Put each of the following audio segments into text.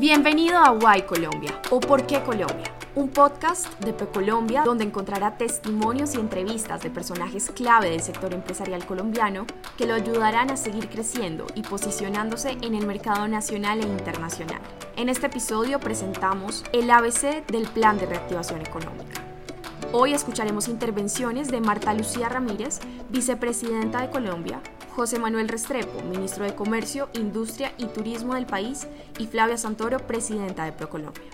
Bienvenido a Why Colombia o ¿Por qué Colombia? Un podcast de Colombia donde encontrará testimonios y entrevistas de personajes clave del sector empresarial colombiano que lo ayudarán a seguir creciendo y posicionándose en el mercado nacional e internacional. En este episodio presentamos el ABC del Plan de Reactivación Económica. Hoy escucharemos intervenciones de Marta Lucía Ramírez, vicepresidenta de Colombia, José Manuel Restrepo, ministro de Comercio, Industria y Turismo del país, y Flavia Santoro, presidenta de ProColombia.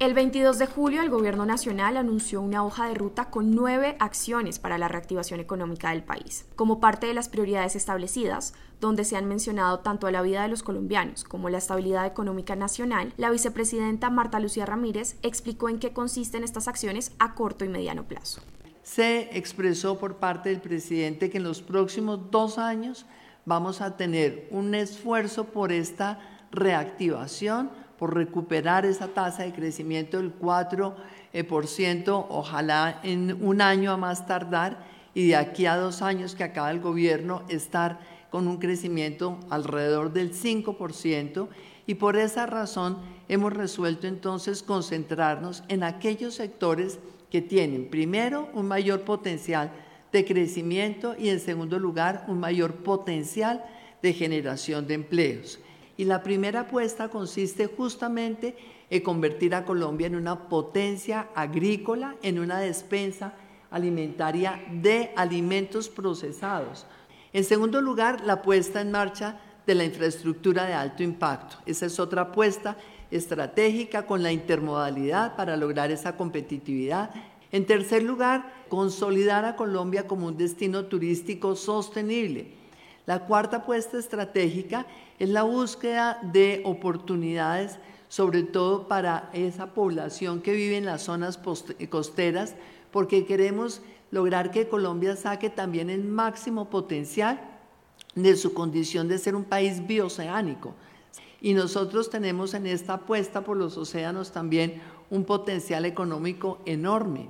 El 22 de julio el Gobierno Nacional anunció una hoja de ruta con nueve acciones para la reactivación económica del país, como parte de las prioridades establecidas, donde se han mencionado tanto a la vida de los colombianos como la estabilidad económica nacional, la vicepresidenta Marta Lucía Ramírez explicó en qué consisten estas acciones a corto y mediano plazo. Se expresó por parte del presidente que en los próximos dos años vamos a tener un esfuerzo por esta reactivación por recuperar esa tasa de crecimiento del 4%, eh, ojalá en un año a más tardar, y de aquí a dos años que acaba el gobierno estar con un crecimiento alrededor del 5%, y por esa razón hemos resuelto entonces concentrarnos en aquellos sectores que tienen, primero, un mayor potencial de crecimiento y en segundo lugar, un mayor potencial de generación de empleos. Y la primera apuesta consiste justamente en convertir a Colombia en una potencia agrícola, en una despensa alimentaria de alimentos procesados. En segundo lugar, la puesta en marcha de la infraestructura de alto impacto. Esa es otra apuesta estratégica con la intermodalidad para lograr esa competitividad. En tercer lugar, consolidar a Colombia como un destino turístico sostenible la cuarta apuesta estratégica es la búsqueda de oportunidades, sobre todo para esa población que vive en las zonas costeras, porque queremos lograr que Colombia saque también el máximo potencial de su condición de ser un país bioceánico. Y nosotros tenemos en esta apuesta por los océanos también un potencial económico enorme.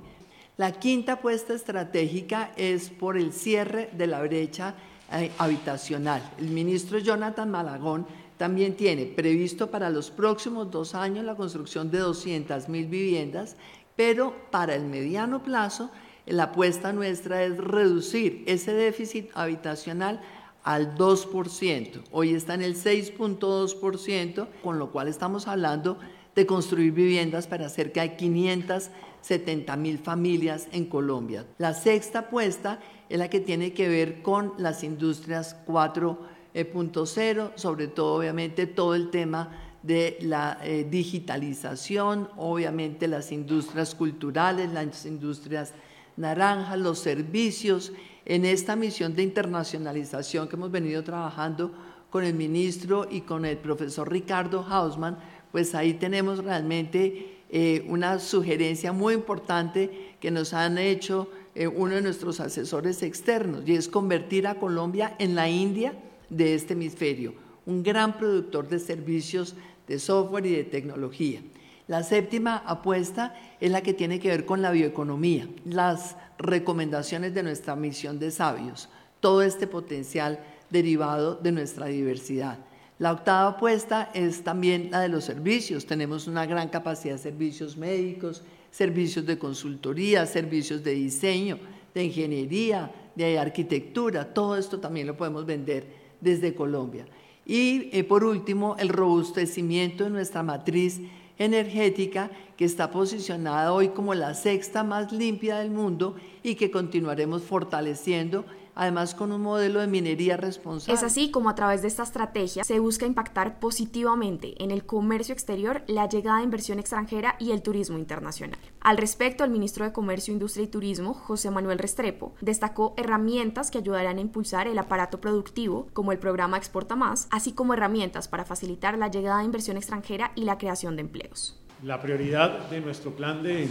La quinta apuesta estratégica es por el cierre de la brecha eh, habitacional. El ministro Jonathan Malagón también tiene previsto para los próximos dos años la construcción de 200 mil viviendas, pero para el mediano plazo la apuesta nuestra es reducir ese déficit habitacional al 2%. Hoy está en el 6.2%, con lo cual estamos hablando de construir viviendas para cerca de 570 mil familias en Colombia. La sexta apuesta es la que tiene que ver con las industrias 4.0, sobre todo obviamente todo el tema de la eh, digitalización, obviamente las industrias culturales, las industrias naranjas, los servicios, en esta misión de internacionalización que hemos venido trabajando con el ministro y con el profesor Ricardo Hausmann, pues ahí tenemos realmente eh, una sugerencia muy importante que nos han hecho eh, uno de nuestros asesores externos y es convertir a Colombia en la India de este hemisferio, un gran productor de servicios de software y de tecnología. La séptima apuesta es la que tiene que ver con la bioeconomía, las recomendaciones de nuestra misión de sabios, todo este potencial derivado de nuestra diversidad. La octava apuesta es también la de los servicios. Tenemos una gran capacidad de servicios médicos, servicios de consultoría, servicios de diseño, de ingeniería, de arquitectura, todo esto también lo podemos vender desde Colombia. Y eh, por último, el robustecimiento de nuestra matriz energética que está posicionada hoy como la sexta más limpia del mundo y que continuaremos fortaleciendo además con un modelo de minería responsable. Es así como a través de esta estrategia se busca impactar positivamente en el comercio exterior, la llegada de inversión extranjera y el turismo internacional. Al respecto, el ministro de Comercio, Industria y Turismo, José Manuel Restrepo, destacó herramientas que ayudarán a impulsar el aparato productivo, como el programa Exporta Más, así como herramientas para facilitar la llegada de inversión extranjera y la creación de empleos. La prioridad de nuestro plan de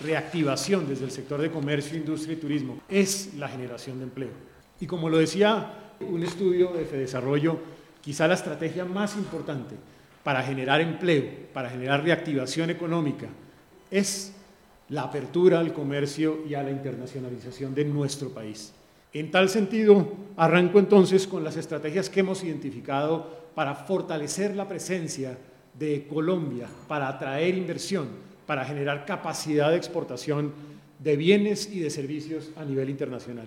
reactivación desde el sector de comercio, industria y turismo es la generación de empleo. Y como lo decía un estudio de Desarrollo, quizá la estrategia más importante para generar empleo, para generar reactivación económica, es la apertura al comercio y a la internacionalización de nuestro país. En tal sentido, arranco entonces con las estrategias que hemos identificado para fortalecer la presencia de Colombia, para atraer inversión, para generar capacidad de exportación de bienes y de servicios a nivel internacional.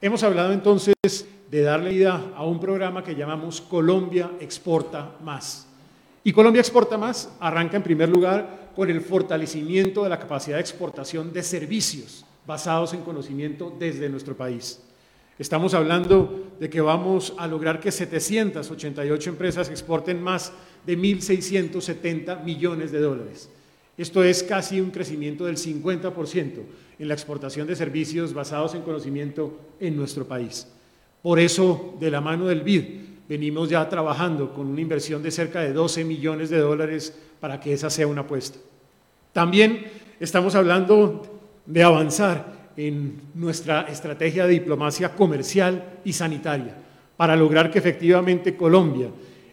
Hemos hablado entonces de darle vida a un programa que llamamos Colombia Exporta Más. Y Colombia Exporta Más arranca en primer lugar con el fortalecimiento de la capacidad de exportación de servicios basados en conocimiento desde nuestro país. Estamos hablando de que vamos a lograr que 788 empresas exporten más de 1.670 millones de dólares. Esto es casi un crecimiento del 50% en la exportación de servicios basados en conocimiento en nuestro país. Por eso, de la mano del BID, venimos ya trabajando con una inversión de cerca de 12 millones de dólares para que esa sea una apuesta. También estamos hablando de avanzar en nuestra estrategia de diplomacia comercial y sanitaria para lograr que efectivamente Colombia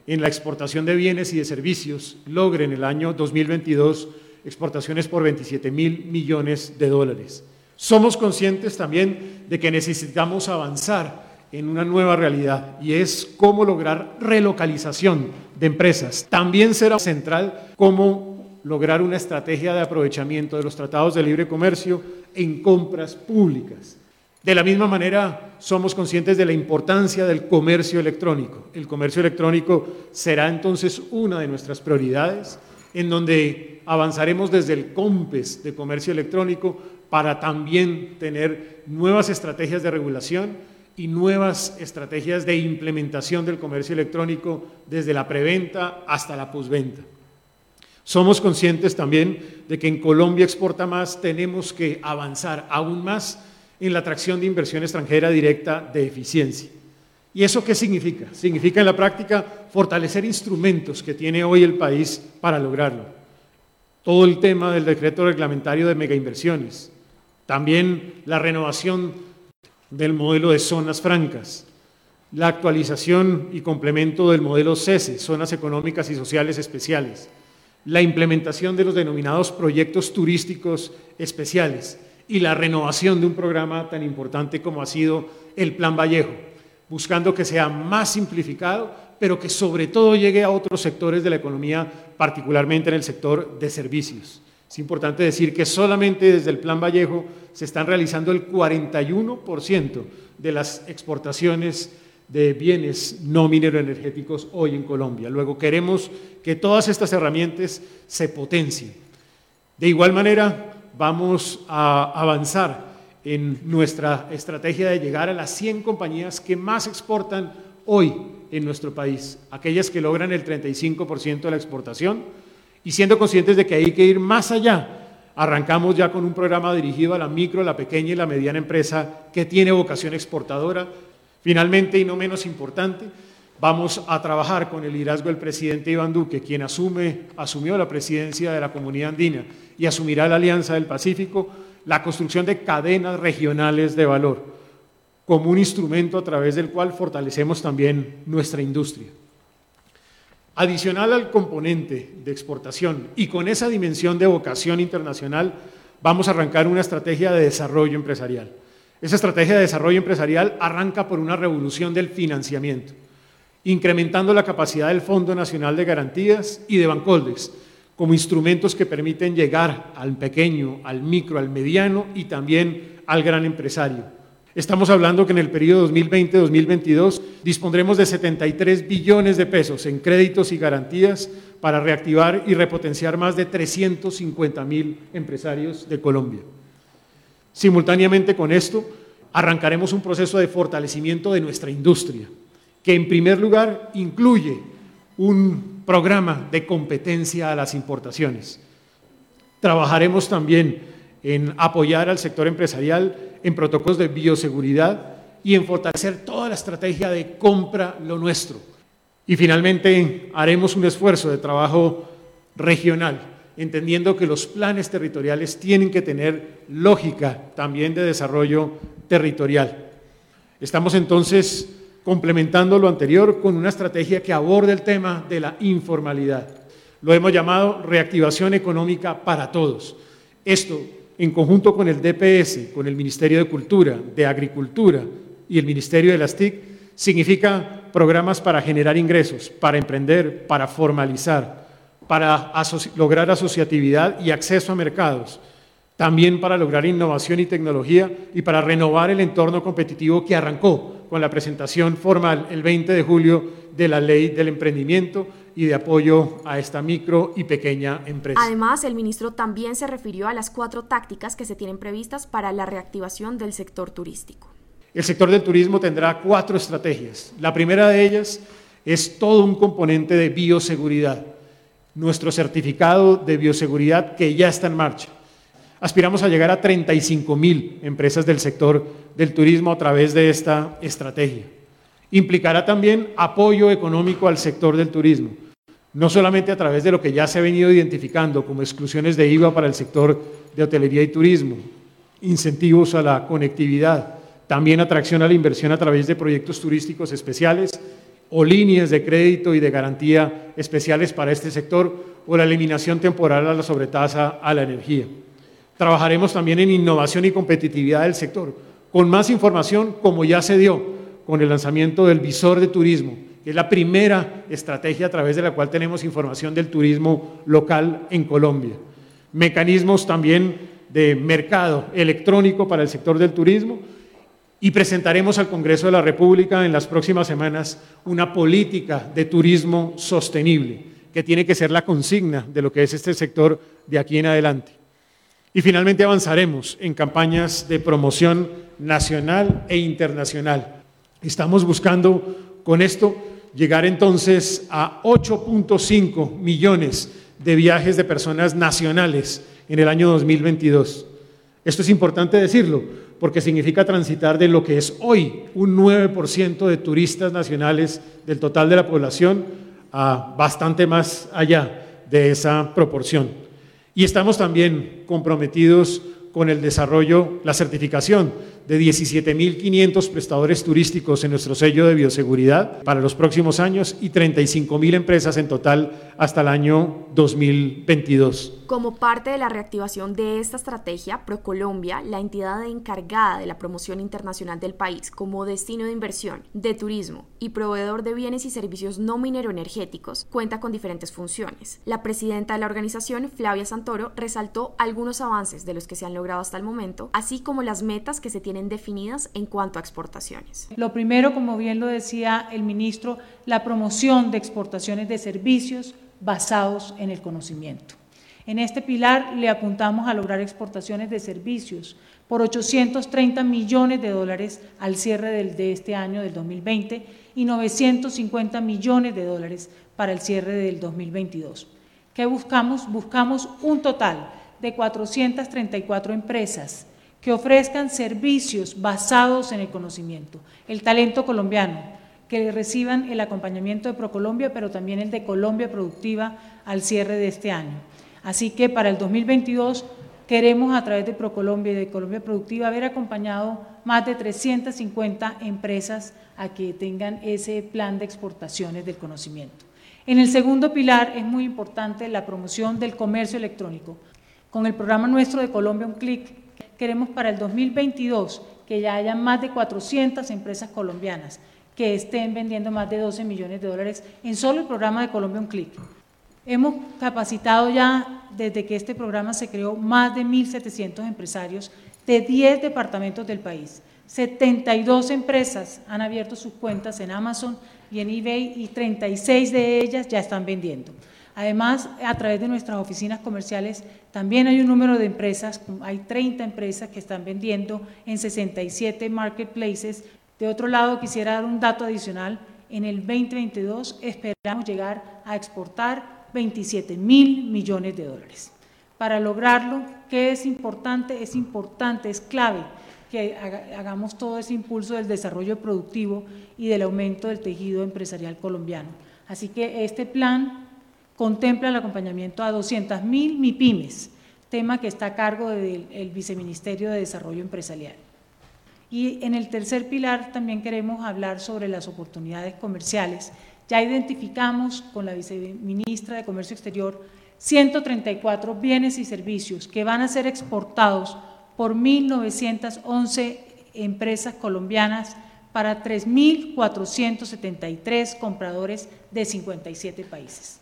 en la exportación de bienes y de servicios logre en el año 2022 exportaciones por 27 mil millones de dólares. Somos conscientes también de que necesitamos avanzar en una nueva realidad y es cómo lograr relocalización de empresas. También será central cómo lograr una estrategia de aprovechamiento de los tratados de libre comercio en compras públicas. De la misma manera, somos conscientes de la importancia del comercio electrónico. El comercio electrónico será entonces una de nuestras prioridades, en donde avanzaremos desde el COMPES de comercio electrónico para también tener nuevas estrategias de regulación y nuevas estrategias de implementación del comercio electrónico desde la preventa hasta la posventa. Somos conscientes también de que en Colombia exporta más, tenemos que avanzar aún más en la atracción de inversión extranjera directa de eficiencia. ¿Y eso qué significa? Significa en la práctica fortalecer instrumentos que tiene hoy el país para lograrlo. Todo el tema del decreto reglamentario de megainversiones, también la renovación del modelo de zonas francas, la actualización y complemento del modelo CESE, zonas económicas y sociales especiales, la implementación de los denominados proyectos turísticos especiales. Y la renovación de un programa tan importante como ha sido el Plan Vallejo, buscando que sea más simplificado, pero que sobre todo llegue a otros sectores de la economía, particularmente en el sector de servicios. Es importante decir que solamente desde el Plan Vallejo se están realizando el 41% de las exportaciones de bienes no mineroenergéticos hoy en Colombia. Luego queremos que todas estas herramientas se potencien. De igual manera, vamos a avanzar en nuestra estrategia de llegar a las 100 compañías que más exportan hoy en nuestro país, aquellas que logran el 35% de la exportación, y siendo conscientes de que hay que ir más allá. Arrancamos ya con un programa dirigido a la micro, la pequeña y la mediana empresa que tiene vocación exportadora, Finalmente, y no menos importante, vamos a trabajar con el liderazgo del presidente Iván Duque, quien asume, asumió la presidencia de la Comunidad Andina y asumirá la Alianza del Pacífico, la construcción de cadenas regionales de valor, como un instrumento a través del cual fortalecemos también nuestra industria. Adicional al componente de exportación y con esa dimensión de vocación internacional, vamos a arrancar una estrategia de desarrollo empresarial. Esa estrategia de desarrollo empresarial arranca por una revolución del financiamiento, incrementando la capacidad del Fondo Nacional de Garantías y de Bancoldex como instrumentos que permiten llegar al pequeño, al micro, al mediano y también al gran empresario. Estamos hablando que en el periodo 2020-2022 dispondremos de 73 billones de pesos en créditos y garantías para reactivar y repotenciar más de 350 mil empresarios de Colombia. Simultáneamente con esto, arrancaremos un proceso de fortalecimiento de nuestra industria, que en primer lugar incluye un programa de competencia a las importaciones. Trabajaremos también en apoyar al sector empresarial en protocolos de bioseguridad y en fortalecer toda la estrategia de compra lo nuestro. Y finalmente haremos un esfuerzo de trabajo regional entendiendo que los planes territoriales tienen que tener lógica también de desarrollo territorial. Estamos entonces complementando lo anterior con una estrategia que aborde el tema de la informalidad. Lo hemos llamado reactivación económica para todos. Esto, en conjunto con el DPS, con el Ministerio de Cultura, de Agricultura y el Ministerio de las TIC, significa programas para generar ingresos, para emprender, para formalizar, para lograr asociatividad y acceso a mercados, también para lograr innovación y tecnología y para renovar el entorno competitivo que arrancó con la presentación formal el 20 de julio de la Ley del Emprendimiento y de apoyo a esta micro y pequeña empresa. Además, el ministro también se refirió a las cuatro tácticas que se tienen previstas para la reactivación del sector turístico. El sector del turismo tendrá cuatro estrategias. La primera de ellas es todo un componente de bioseguridad, nuestro certificado de bioseguridad que ya está en marcha. Aspiramos a llegar a 35 mil empresas del sector del turismo a través de esta estrategia. Implicará también apoyo económico al sector del turismo no solamente a través de lo que ya se ha venido identificando como exclusiones de IVA para el sector de hotelería y turismo, incentivos a la conectividad, también atracción a la inversión a través de proyectos turísticos especiales o líneas de crédito y de garantía especiales para este sector o la eliminación temporal a la sobretasa a la energía. Trabajaremos también en innovación y competitividad del sector, con más información como ya se dio con el lanzamiento del visor de turismo, es la primera estrategia a través de la cual tenemos información del turismo local en Colombia. Mecanismos también de mercado electrónico para el sector del turismo y presentaremos al Congreso de la República en las próximas semanas una política de turismo sostenible, que tiene que ser la consigna de lo que es este sector de aquí en adelante. Y finalmente avanzaremos en campañas de promoción nacional e internacional. Estamos buscando con esto llegar entonces a 8.5 millones de viajes de personas nacionales en el año 2022. Esto es importante decirlo, porque significa transitar de lo que es hoy un 9% de turistas nacionales del total de la población a bastante más allá de esa proporción. Y estamos también comprometidos con el desarrollo, la certificación de 17.500 prestadores turísticos en nuestro sello de bioseguridad para los próximos años y 35.000 empresas en total hasta el año 2022. Como parte de la reactivación de esta estrategia, ProColombia, la entidad encargada de la promoción internacional del país como destino de inversión, de turismo y proveedor de bienes y servicios no minero-energéticos, cuenta con diferentes funciones. La presidenta de la organización, Flavia Santoro, resaltó algunos avances de los que se han logrado hasta el momento, así como las metas que se tienen definidas en cuanto a exportaciones. Lo primero, como bien lo decía el ministro, la promoción de exportaciones de servicios basados en el conocimiento. En este pilar le apuntamos a lograr exportaciones de servicios por 830 millones de dólares al cierre del, de este año, del 2020, y 950 millones de dólares para el cierre del 2022. ¿Qué buscamos? Buscamos un total de 434 empresas que ofrezcan servicios basados en el conocimiento, el talento colombiano, que reciban el acompañamiento de ProColombia, pero también el de Colombia Productiva al cierre de este año. Así que para el 2022 queremos a través de ProColombia y de Colombia Productiva haber acompañado más de 350 empresas a que tengan ese plan de exportaciones del conocimiento. En el segundo pilar es muy importante la promoción del comercio electrónico. Con el programa nuestro de Colombia Un Clic Queremos para el 2022 que ya haya más de 400 empresas colombianas que estén vendiendo más de 12 millones de dólares en solo el programa de Colombia Un Clic. Hemos capacitado ya, desde que este programa se creó, más de 1.700 empresarios de 10 departamentos del país. 72 empresas han abierto sus cuentas en Amazon y en eBay y 36 de ellas ya están vendiendo. Además, a través de nuestras oficinas comerciales también hay un número de empresas, hay 30 empresas que están vendiendo en 67 marketplaces. De otro lado, quisiera dar un dato adicional. En el 2022 esperamos llegar a exportar 27 mil millones de dólares. Para lograrlo, ¿qué es importante? Es importante, es clave que hagamos todo ese impulso del desarrollo productivo y del aumento del tejido empresarial colombiano. Así que este plan contempla el acompañamiento a 200.000 MIPIMES, tema que está a cargo del Viceministerio de Desarrollo Empresarial. Y en el tercer pilar también queremos hablar sobre las oportunidades comerciales. Ya identificamos con la viceministra de Comercio Exterior 134 bienes y servicios que van a ser exportados por 1.911 empresas colombianas para 3.473 compradores de 57 países.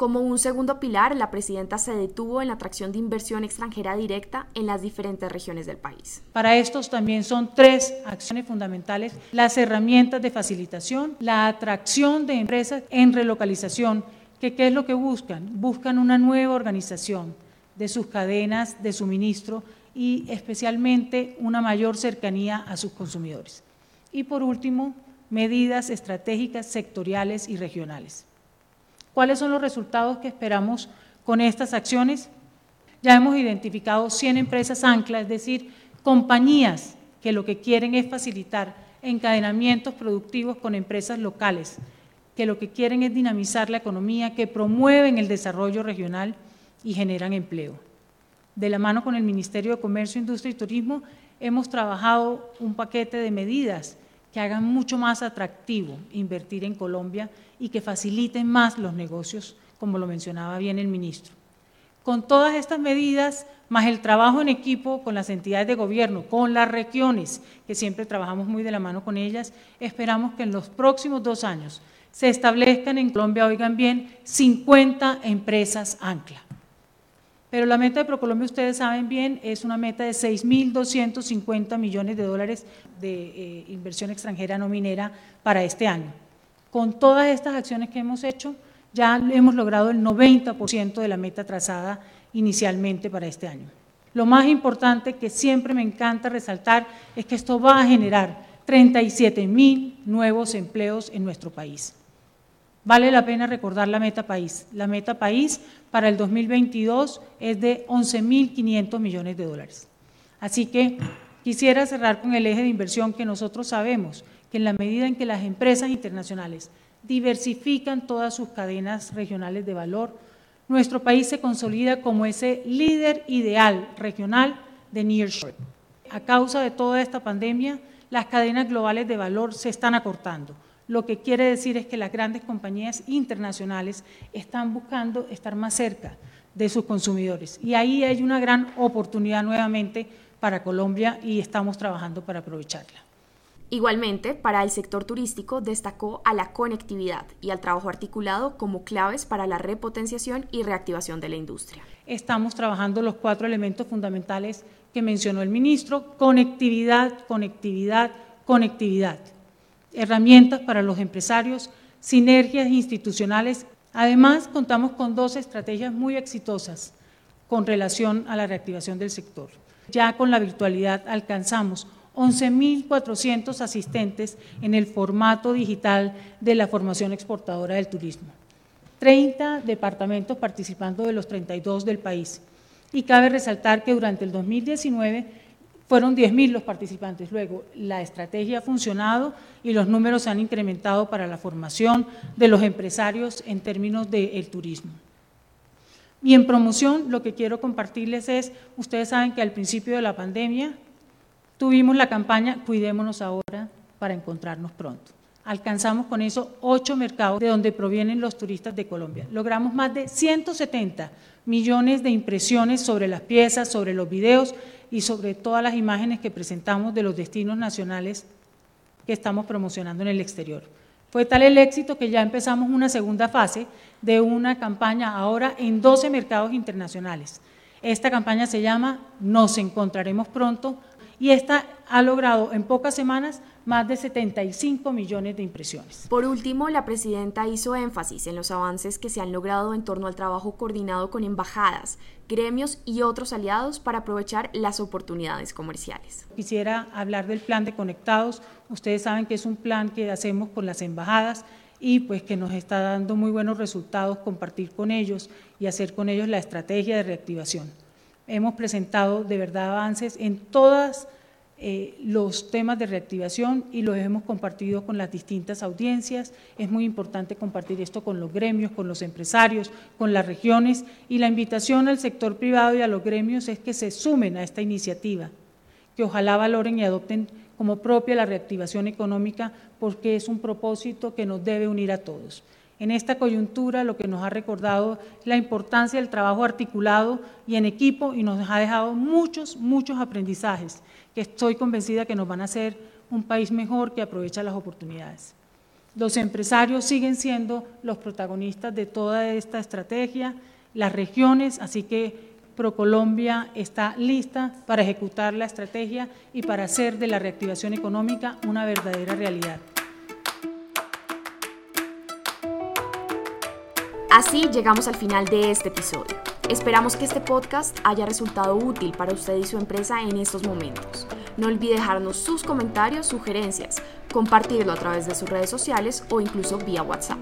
Como un segundo pilar, la presidenta se detuvo en la atracción de inversión extranjera directa en las diferentes regiones del país. Para estos también son tres acciones fundamentales, las herramientas de facilitación, la atracción de empresas en relocalización, que qué es lo que buscan? Buscan una nueva organización de sus cadenas de suministro y especialmente una mayor cercanía a sus consumidores. Y por último, medidas estratégicas sectoriales y regionales. ¿Cuáles son los resultados que esperamos con estas acciones? Ya hemos identificado 100 empresas ancla, es decir, compañías que lo que quieren es facilitar encadenamientos productivos con empresas locales, que lo que quieren es dinamizar la economía, que promueven el desarrollo regional y generan empleo. De la mano con el Ministerio de Comercio, Industria y Turismo, hemos trabajado un paquete de medidas que hagan mucho más atractivo invertir en Colombia y que faciliten más los negocios, como lo mencionaba bien el ministro. Con todas estas medidas, más el trabajo en equipo con las entidades de gobierno, con las regiones, que siempre trabajamos muy de la mano con ellas, esperamos que en los próximos dos años se establezcan en Colombia, oigan bien, 50 empresas ancla. Pero la meta de Procolombia, ustedes saben bien, es una meta de 6.250 millones de dólares de eh, inversión extranjera no minera para este año. Con todas estas acciones que hemos hecho, ya hemos logrado el 90% de la meta trazada inicialmente para este año. Lo más importante que siempre me encanta resaltar es que esto va a generar 37 mil nuevos empleos en nuestro país. Vale la pena recordar la meta país. La meta país para el 2022 es de 11.500 millones de dólares. Así que quisiera cerrar con el eje de inversión que nosotros sabemos que en la medida en que las empresas internacionales diversifican todas sus cadenas regionales de valor, nuestro país se consolida como ese líder ideal regional de nearshore. A causa de toda esta pandemia, las cadenas globales de valor se están acortando lo que quiere decir es que las grandes compañías internacionales están buscando estar más cerca de sus consumidores. Y ahí hay una gran oportunidad nuevamente para Colombia y estamos trabajando para aprovecharla. Igualmente, para el sector turístico destacó a la conectividad y al trabajo articulado como claves para la repotenciación y reactivación de la industria. Estamos trabajando los cuatro elementos fundamentales que mencionó el ministro, conectividad, conectividad, conectividad herramientas para los empresarios, sinergias institucionales. Además, contamos con dos estrategias muy exitosas con relación a la reactivación del sector. Ya con la virtualidad alcanzamos 11.400 asistentes en el formato digital de la formación exportadora del turismo. 30 departamentos participando de los 32 del país. Y cabe resaltar que durante el 2019 fueron 10.000 los participantes. Luego, la estrategia ha funcionado y los números se han incrementado para la formación de los empresarios en términos del turismo. Y en promoción, lo que quiero compartirles es, ustedes saben que al principio de la pandemia tuvimos la campaña Cuidémonos ahora para encontrarnos pronto. Alcanzamos con eso ocho mercados de donde provienen los turistas de Colombia. Logramos más de 170 millones de impresiones sobre las piezas, sobre los videos y sobre todas las imágenes que presentamos de los destinos nacionales que estamos promocionando en el exterior. Fue tal el éxito que ya empezamos una segunda fase de una campaña ahora en 12 mercados internacionales. Esta campaña se llama Nos encontraremos pronto y esta ha logrado en pocas semanas más de 75 millones de impresiones. Por último, la presidenta hizo énfasis en los avances que se han logrado en torno al trabajo coordinado con embajadas, gremios y otros aliados para aprovechar las oportunidades comerciales. Quisiera hablar del plan de conectados. Ustedes saben que es un plan que hacemos con las embajadas y pues que nos está dando muy buenos resultados compartir con ellos y hacer con ellos la estrategia de reactivación hemos presentado de verdad avances en todos eh, los temas de reactivación y los hemos compartido con las distintas audiencias. Es muy importante compartir esto con los gremios, con los empresarios, con las regiones y la invitación al sector privado y a los gremios es que se sumen a esta iniciativa, que ojalá valoren y adopten como propia la reactivación económica porque es un propósito que nos debe unir a todos. En esta coyuntura lo que nos ha recordado la importancia del trabajo articulado y en equipo y nos ha dejado muchos, muchos aprendizajes que estoy convencida que nos van a hacer un país mejor que aprovecha las oportunidades. Los empresarios siguen siendo los protagonistas de toda esta estrategia, las regiones, así que ProColombia está lista para ejecutar la estrategia y para hacer de la reactivación económica una verdadera realidad. Así llegamos al final de este episodio. Esperamos que este podcast haya resultado útil para usted y su empresa en estos momentos. No olvide dejarnos sus comentarios, sugerencias, compartirlo a través de sus redes sociales o incluso vía WhatsApp.